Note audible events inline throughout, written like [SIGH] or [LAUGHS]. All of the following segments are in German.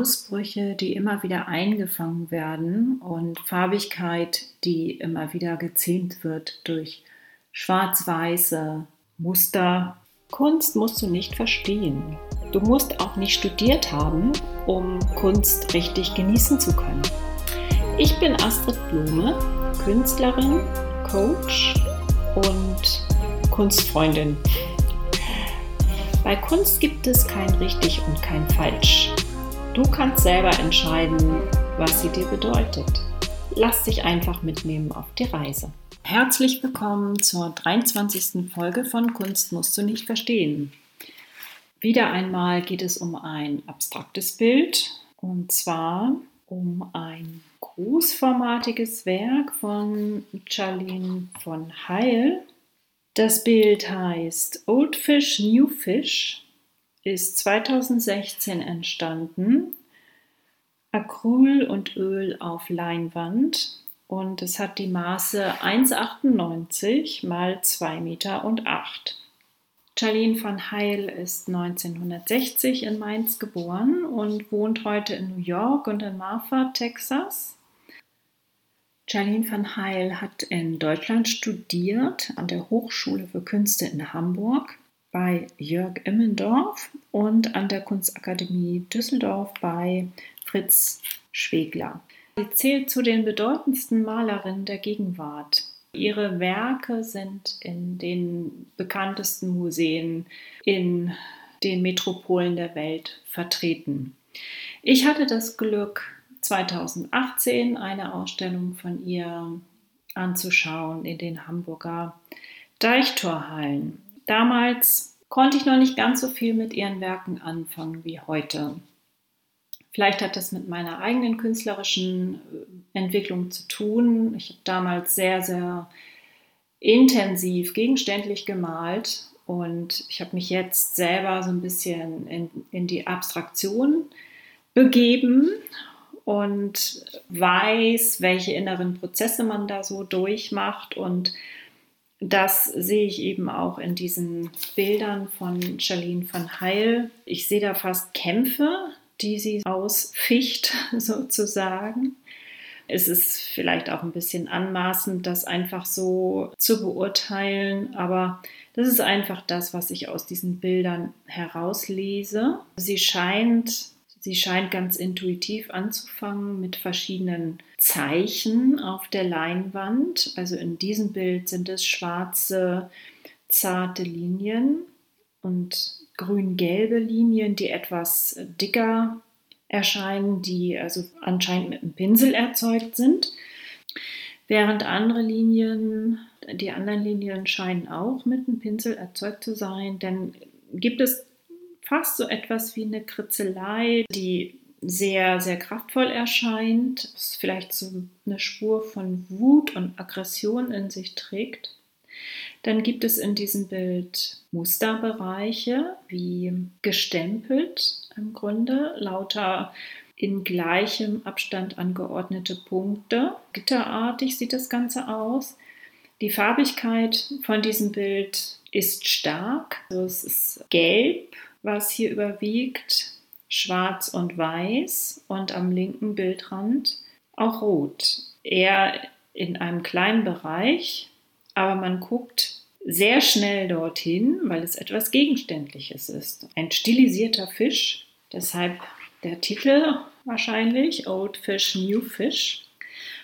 Ausbrüche, die immer wieder eingefangen werden und Farbigkeit, die immer wieder gezähmt wird durch schwarz-weiße Muster. Kunst musst du nicht verstehen. Du musst auch nicht studiert haben, um Kunst richtig genießen zu können. Ich bin Astrid Blume, Künstlerin, Coach und Kunstfreundin. Bei Kunst gibt es kein richtig und kein falsch. Du kannst selber entscheiden, was sie dir bedeutet. Lass dich einfach mitnehmen auf die Reise. Herzlich willkommen zur 23. Folge von Kunst musst du nicht verstehen. Wieder einmal geht es um ein abstraktes Bild und zwar um ein großformatiges Werk von Charlene von Heil. Das Bild heißt Old Fish, New Fish ist 2016 entstanden. Acryl und Öl auf Leinwand und es hat die Maße 1,98 mal 2 Meter und 8. Charlene van Heil ist 1960 in Mainz geboren und wohnt heute in New York und in Marfa, Texas. Charlene van Heil hat in Deutschland studiert an der Hochschule für Künste in Hamburg bei Jörg Immendorf und an der Kunstakademie Düsseldorf bei Fritz Schwegler. Sie zählt zu den bedeutendsten Malerinnen der Gegenwart. Ihre Werke sind in den bekanntesten Museen in den Metropolen der Welt vertreten. Ich hatte das Glück, 2018 eine Ausstellung von ihr anzuschauen in den Hamburger Deichtorhallen. Damals konnte ich noch nicht ganz so viel mit ihren Werken anfangen wie heute. Vielleicht hat das mit meiner eigenen künstlerischen äh, Entwicklung zu tun. Ich habe damals sehr, sehr intensiv gegenständlich gemalt und ich habe mich jetzt selber so ein bisschen in, in die Abstraktion begeben und weiß, welche inneren Prozesse man da so durchmacht und das sehe ich eben auch in diesen Bildern von Charlene van Heil. Ich sehe da fast Kämpfe, die sie ausficht, [LAUGHS] sozusagen. Es ist vielleicht auch ein bisschen anmaßend, das einfach so zu beurteilen, aber das ist einfach das, was ich aus diesen Bildern herauslese. Sie scheint Sie scheint ganz intuitiv anzufangen mit verschiedenen Zeichen auf der Leinwand. Also in diesem Bild sind es schwarze, zarte Linien und grün-gelbe Linien, die etwas dicker erscheinen, die also anscheinend mit einem Pinsel erzeugt sind. Während andere Linien, die anderen Linien scheinen auch mit einem Pinsel erzeugt zu sein, denn gibt es fast so etwas wie eine Kritzelei, die sehr, sehr kraftvoll erscheint, vielleicht so eine Spur von Wut und Aggression in sich trägt. Dann gibt es in diesem Bild Musterbereiche, wie gestempelt im Grunde, lauter in gleichem Abstand angeordnete Punkte. Gitterartig sieht das Ganze aus. Die Farbigkeit von diesem Bild ist stark. Also es ist gelb, was hier überwiegt, schwarz und weiß und am linken Bildrand auch rot. Eher in einem kleinen Bereich, aber man guckt sehr schnell dorthin, weil es etwas Gegenständliches ist. Ein stilisierter Fisch, deshalb der Titel wahrscheinlich, Old Fish, New Fish.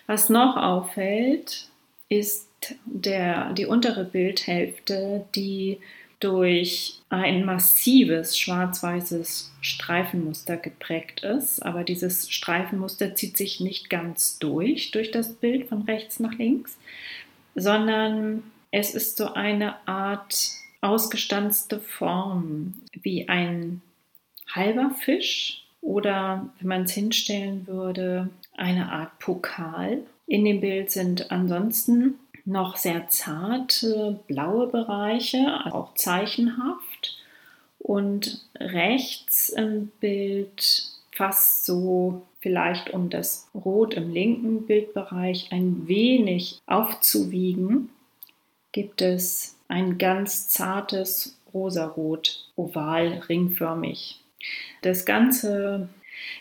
Was noch auffällt, ist der, die untere Bildhälfte, die durch ein massives schwarz-weißes Streifenmuster geprägt ist. Aber dieses Streifenmuster zieht sich nicht ganz durch, durch das Bild von rechts nach links, sondern es ist so eine Art ausgestanzte Form, wie ein halber Fisch oder, wenn man es hinstellen würde, eine Art Pokal. In dem Bild sind ansonsten noch sehr zarte blaue Bereiche, auch zeichenhaft. Und rechts im Bild fast so vielleicht um das Rot im linken Bildbereich ein wenig aufzuwiegen, gibt es ein ganz zartes Rosarot, oval, ringförmig. Das Ganze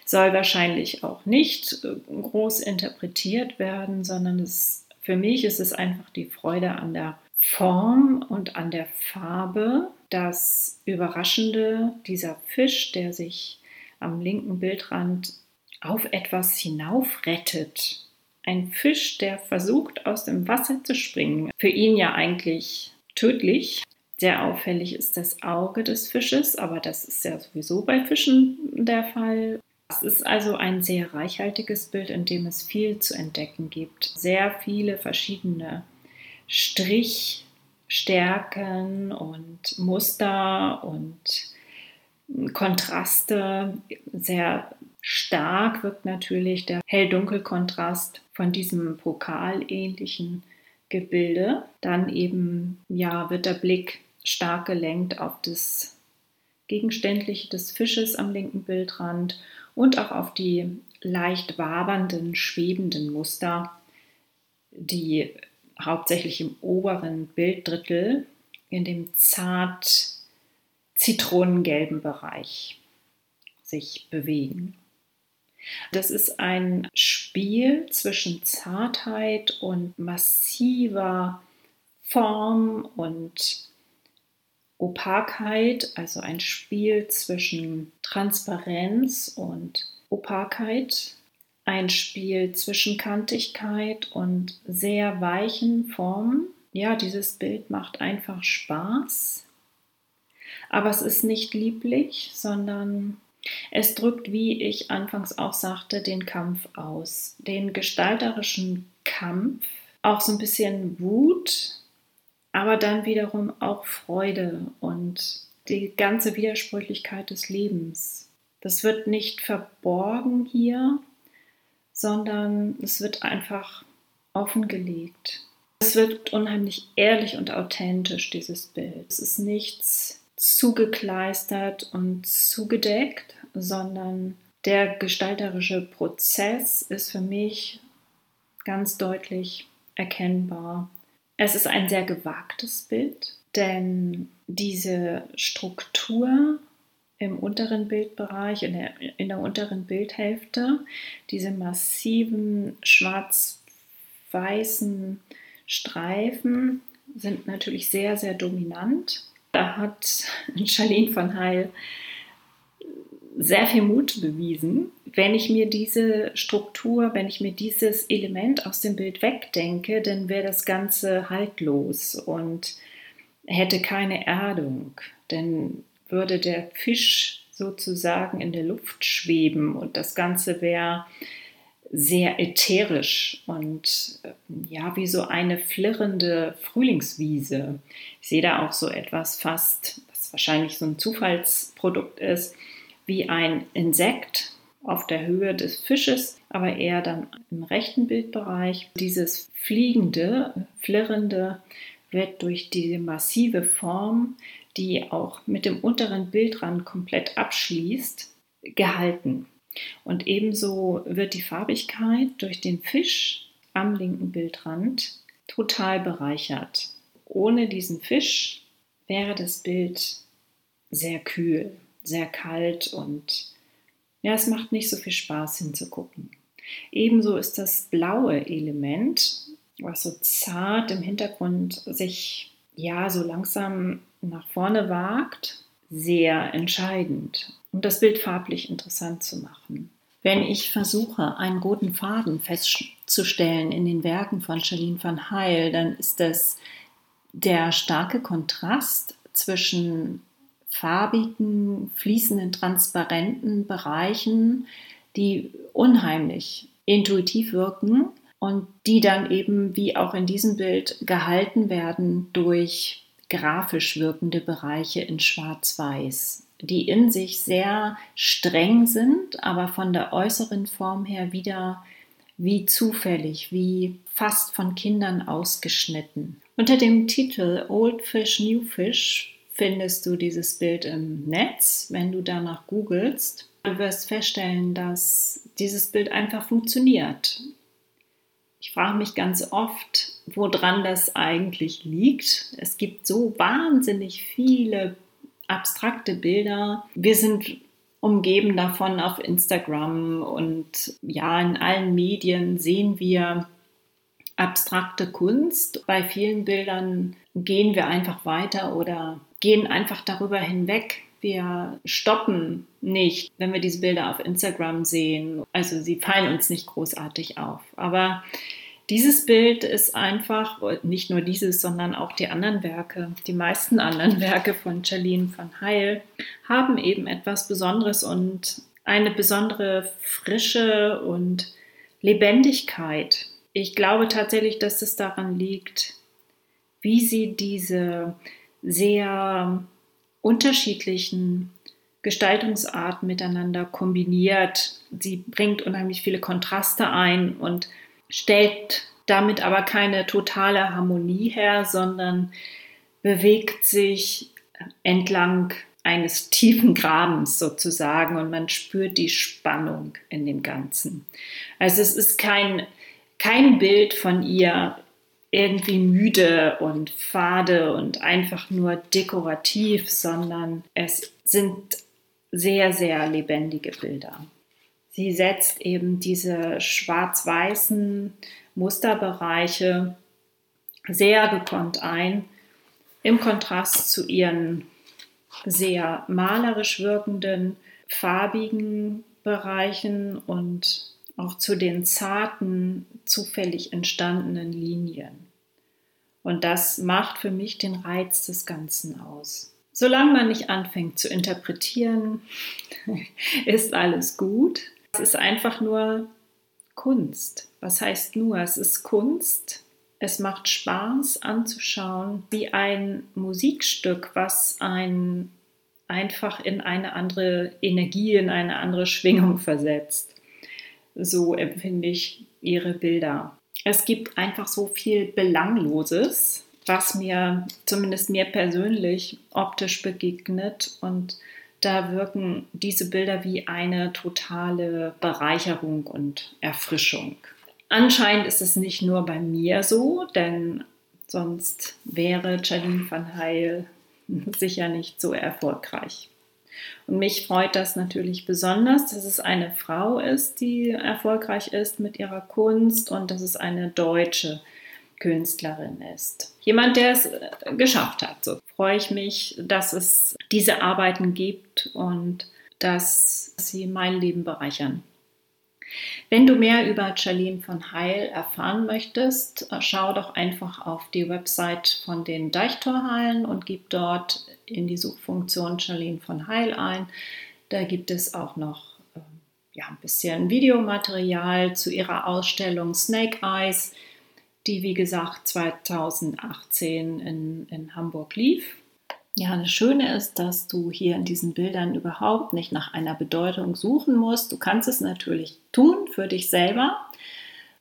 Soll wahrscheinlich auch nicht groß interpretiert werden, sondern es, für mich ist es einfach die Freude an der Form und an der Farbe, das Überraschende, dieser Fisch, der sich am linken Bildrand auf etwas hinaufrettet. Ein Fisch, der versucht, aus dem Wasser zu springen. Für ihn ja eigentlich tödlich. Sehr auffällig ist das Auge des Fisches, aber das ist ja sowieso bei Fischen der Fall. Es ist also ein sehr reichhaltiges Bild, in dem es viel zu entdecken gibt. Sehr viele verschiedene Strichstärken und Muster und Kontraste. Sehr stark wirkt natürlich der Hell-Dunkel-Kontrast von diesem pokalähnlichen Gebilde. Dann eben, ja, wird der Blick stark gelenkt auf das Gegenständliche des Fisches am linken Bildrand und auch auf die leicht wabernden, schwebenden Muster, die hauptsächlich im oberen Bilddrittel in dem zart zitronengelben Bereich sich bewegen. Das ist ein Spiel zwischen Zartheit und massiver Form und Opakheit, also ein Spiel zwischen Transparenz und Opakheit, ein Spiel zwischen Kantigkeit und sehr weichen Formen. Ja, dieses Bild macht einfach Spaß, aber es ist nicht lieblich, sondern es drückt, wie ich anfangs auch sagte, den Kampf aus, den gestalterischen Kampf, auch so ein bisschen Wut, aber dann wiederum auch Freude und die ganze Widersprüchlichkeit des Lebens. Das wird nicht verborgen hier, sondern es wird einfach offengelegt. Es wird unheimlich ehrlich und authentisch, dieses Bild. Es ist nichts zugekleistert und zugedeckt, sondern der gestalterische Prozess ist für mich ganz deutlich erkennbar. Es ist ein sehr gewagtes Bild, denn diese Struktur im unteren Bildbereich, in der, in der unteren Bildhälfte, diese massiven schwarz-weißen Streifen sind natürlich sehr, sehr dominant. Da hat [LAUGHS] Charlene van Heil sehr viel Mut bewiesen. Wenn ich mir diese Struktur, wenn ich mir dieses Element aus dem Bild wegdenke, dann wäre das Ganze haltlos und hätte keine Erdung. Dann würde der Fisch sozusagen in der Luft schweben und das Ganze wäre sehr ätherisch und äh, ja, wie so eine flirrende Frühlingswiese. Ich sehe da auch so etwas fast, was wahrscheinlich so ein Zufallsprodukt ist, wie ein Insekt auf der Höhe des Fisches, aber eher dann im rechten Bildbereich. Dieses fliegende, flirrende wird durch diese massive Form, die auch mit dem unteren Bildrand komplett abschließt, gehalten. Und ebenso wird die Farbigkeit durch den Fisch am linken Bildrand total bereichert. Ohne diesen Fisch wäre das Bild sehr kühl, sehr kalt und ja, es macht nicht so viel Spaß hinzugucken. Ebenso ist das blaue Element, was so zart im Hintergrund sich ja so langsam nach vorne wagt, sehr entscheidend um das Bild farblich interessant zu machen. Wenn ich versuche, einen roten Faden festzustellen in den Werken von Charlene van Heil, dann ist das der starke Kontrast zwischen farbigen, fließenden, transparenten Bereichen, die unheimlich intuitiv wirken und die dann eben, wie auch in diesem Bild, gehalten werden durch grafisch wirkende Bereiche in Schwarz-Weiß die in sich sehr streng sind, aber von der äußeren Form her wieder wie zufällig, wie fast von Kindern ausgeschnitten. Unter dem Titel Old Fish, New Fish findest du dieses Bild im Netz, wenn du danach googelst. Du wirst feststellen, dass dieses Bild einfach funktioniert. Ich frage mich ganz oft, woran das eigentlich liegt. Es gibt so wahnsinnig viele abstrakte Bilder. Wir sind umgeben davon auf Instagram und ja, in allen Medien sehen wir abstrakte Kunst. Bei vielen Bildern gehen wir einfach weiter oder gehen einfach darüber hinweg. Wir stoppen nicht, wenn wir diese Bilder auf Instagram sehen. Also sie fallen uns nicht großartig auf. Aber dieses Bild ist einfach, nicht nur dieses, sondern auch die anderen Werke, die meisten anderen [LAUGHS] Werke von Charlene van Heil haben eben etwas Besonderes und eine besondere Frische und Lebendigkeit. Ich glaube tatsächlich, dass es daran liegt, wie sie diese sehr unterschiedlichen Gestaltungsarten miteinander kombiniert. Sie bringt unheimlich viele Kontraste ein und stellt damit aber keine totale Harmonie her, sondern bewegt sich entlang eines tiefen Grabens sozusagen und man spürt die Spannung in dem Ganzen. Also es ist kein, kein Bild von ihr irgendwie müde und fade und einfach nur dekorativ, sondern es sind sehr, sehr lebendige Bilder. Sie setzt eben diese schwarz-weißen Musterbereiche sehr gekonnt ein, im Kontrast zu ihren sehr malerisch wirkenden, farbigen Bereichen und auch zu den zarten, zufällig entstandenen Linien. Und das macht für mich den Reiz des Ganzen aus. Solange man nicht anfängt zu interpretieren, [LAUGHS] ist alles gut. Es ist einfach nur Kunst. Was heißt nur? Es ist Kunst. Es macht Spaß anzuschauen, wie ein Musikstück, was ein einfach in eine andere Energie, in eine andere Schwingung versetzt. So empfinde ich ihre Bilder. Es gibt einfach so viel Belangloses, was mir, zumindest mir persönlich, optisch begegnet und da wirken diese Bilder wie eine totale Bereicherung und Erfrischung. Anscheinend ist es nicht nur bei mir so, denn sonst wäre Charlene van Heil [LAUGHS] sicher nicht so erfolgreich. Und mich freut das natürlich besonders, dass es eine Frau ist, die erfolgreich ist mit ihrer Kunst und dass es eine Deutsche Künstlerin ist. Jemand, der es äh, geschafft hat. So freue ich mich, dass es diese Arbeiten gibt und dass sie mein Leben bereichern. Wenn du mehr über Charlene von Heil erfahren möchtest, schau doch einfach auf die Website von den Deichtorhallen und gib dort in die Suchfunktion Charlene von Heil ein. Da gibt es auch noch äh, ja, ein bisschen Videomaterial zu ihrer Ausstellung Snake Eyes die wie gesagt 2018 in, in Hamburg lief. Ja, das Schöne ist, dass du hier in diesen Bildern überhaupt nicht nach einer Bedeutung suchen musst. Du kannst es natürlich tun für dich selber.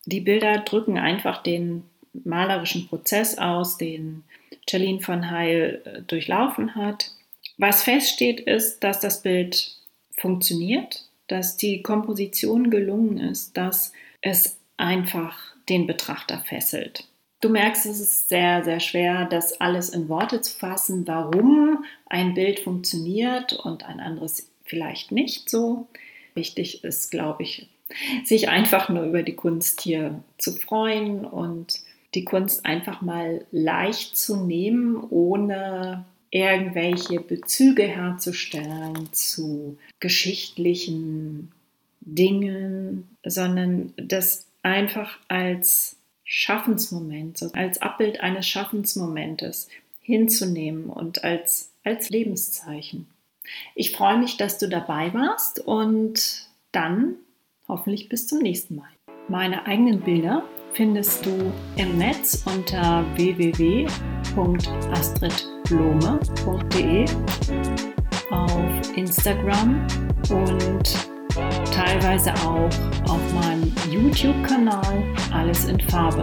Die Bilder drücken einfach den malerischen Prozess aus, den Charlene von Heil äh, durchlaufen hat. Was feststeht, ist, dass das Bild funktioniert, dass die Komposition gelungen ist, dass es einfach den Betrachter fesselt. Du merkst, es ist sehr, sehr schwer, das alles in Worte zu fassen, warum ein Bild funktioniert und ein anderes vielleicht nicht so. Wichtig ist, glaube ich, sich einfach nur über die Kunst hier zu freuen und die Kunst einfach mal leicht zu nehmen, ohne irgendwelche Bezüge herzustellen zu geschichtlichen Dingen, sondern das einfach als Schaffensmoment, als Abbild eines Schaffensmomentes hinzunehmen und als, als Lebenszeichen. Ich freue mich, dass du dabei warst und dann hoffentlich bis zum nächsten Mal. Meine eigenen Bilder findest du im Netz unter www.astridblome.de auf Instagram und teilweise auch auf meinem YouTube-Kanal Alles in Farbe.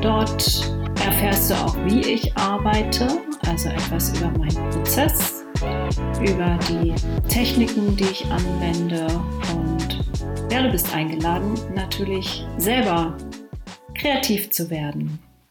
Dort erfährst du auch, wie ich arbeite, also etwas über meinen Prozess, über die Techniken, die ich anwende und ja, du bist eingeladen, natürlich selber kreativ zu werden.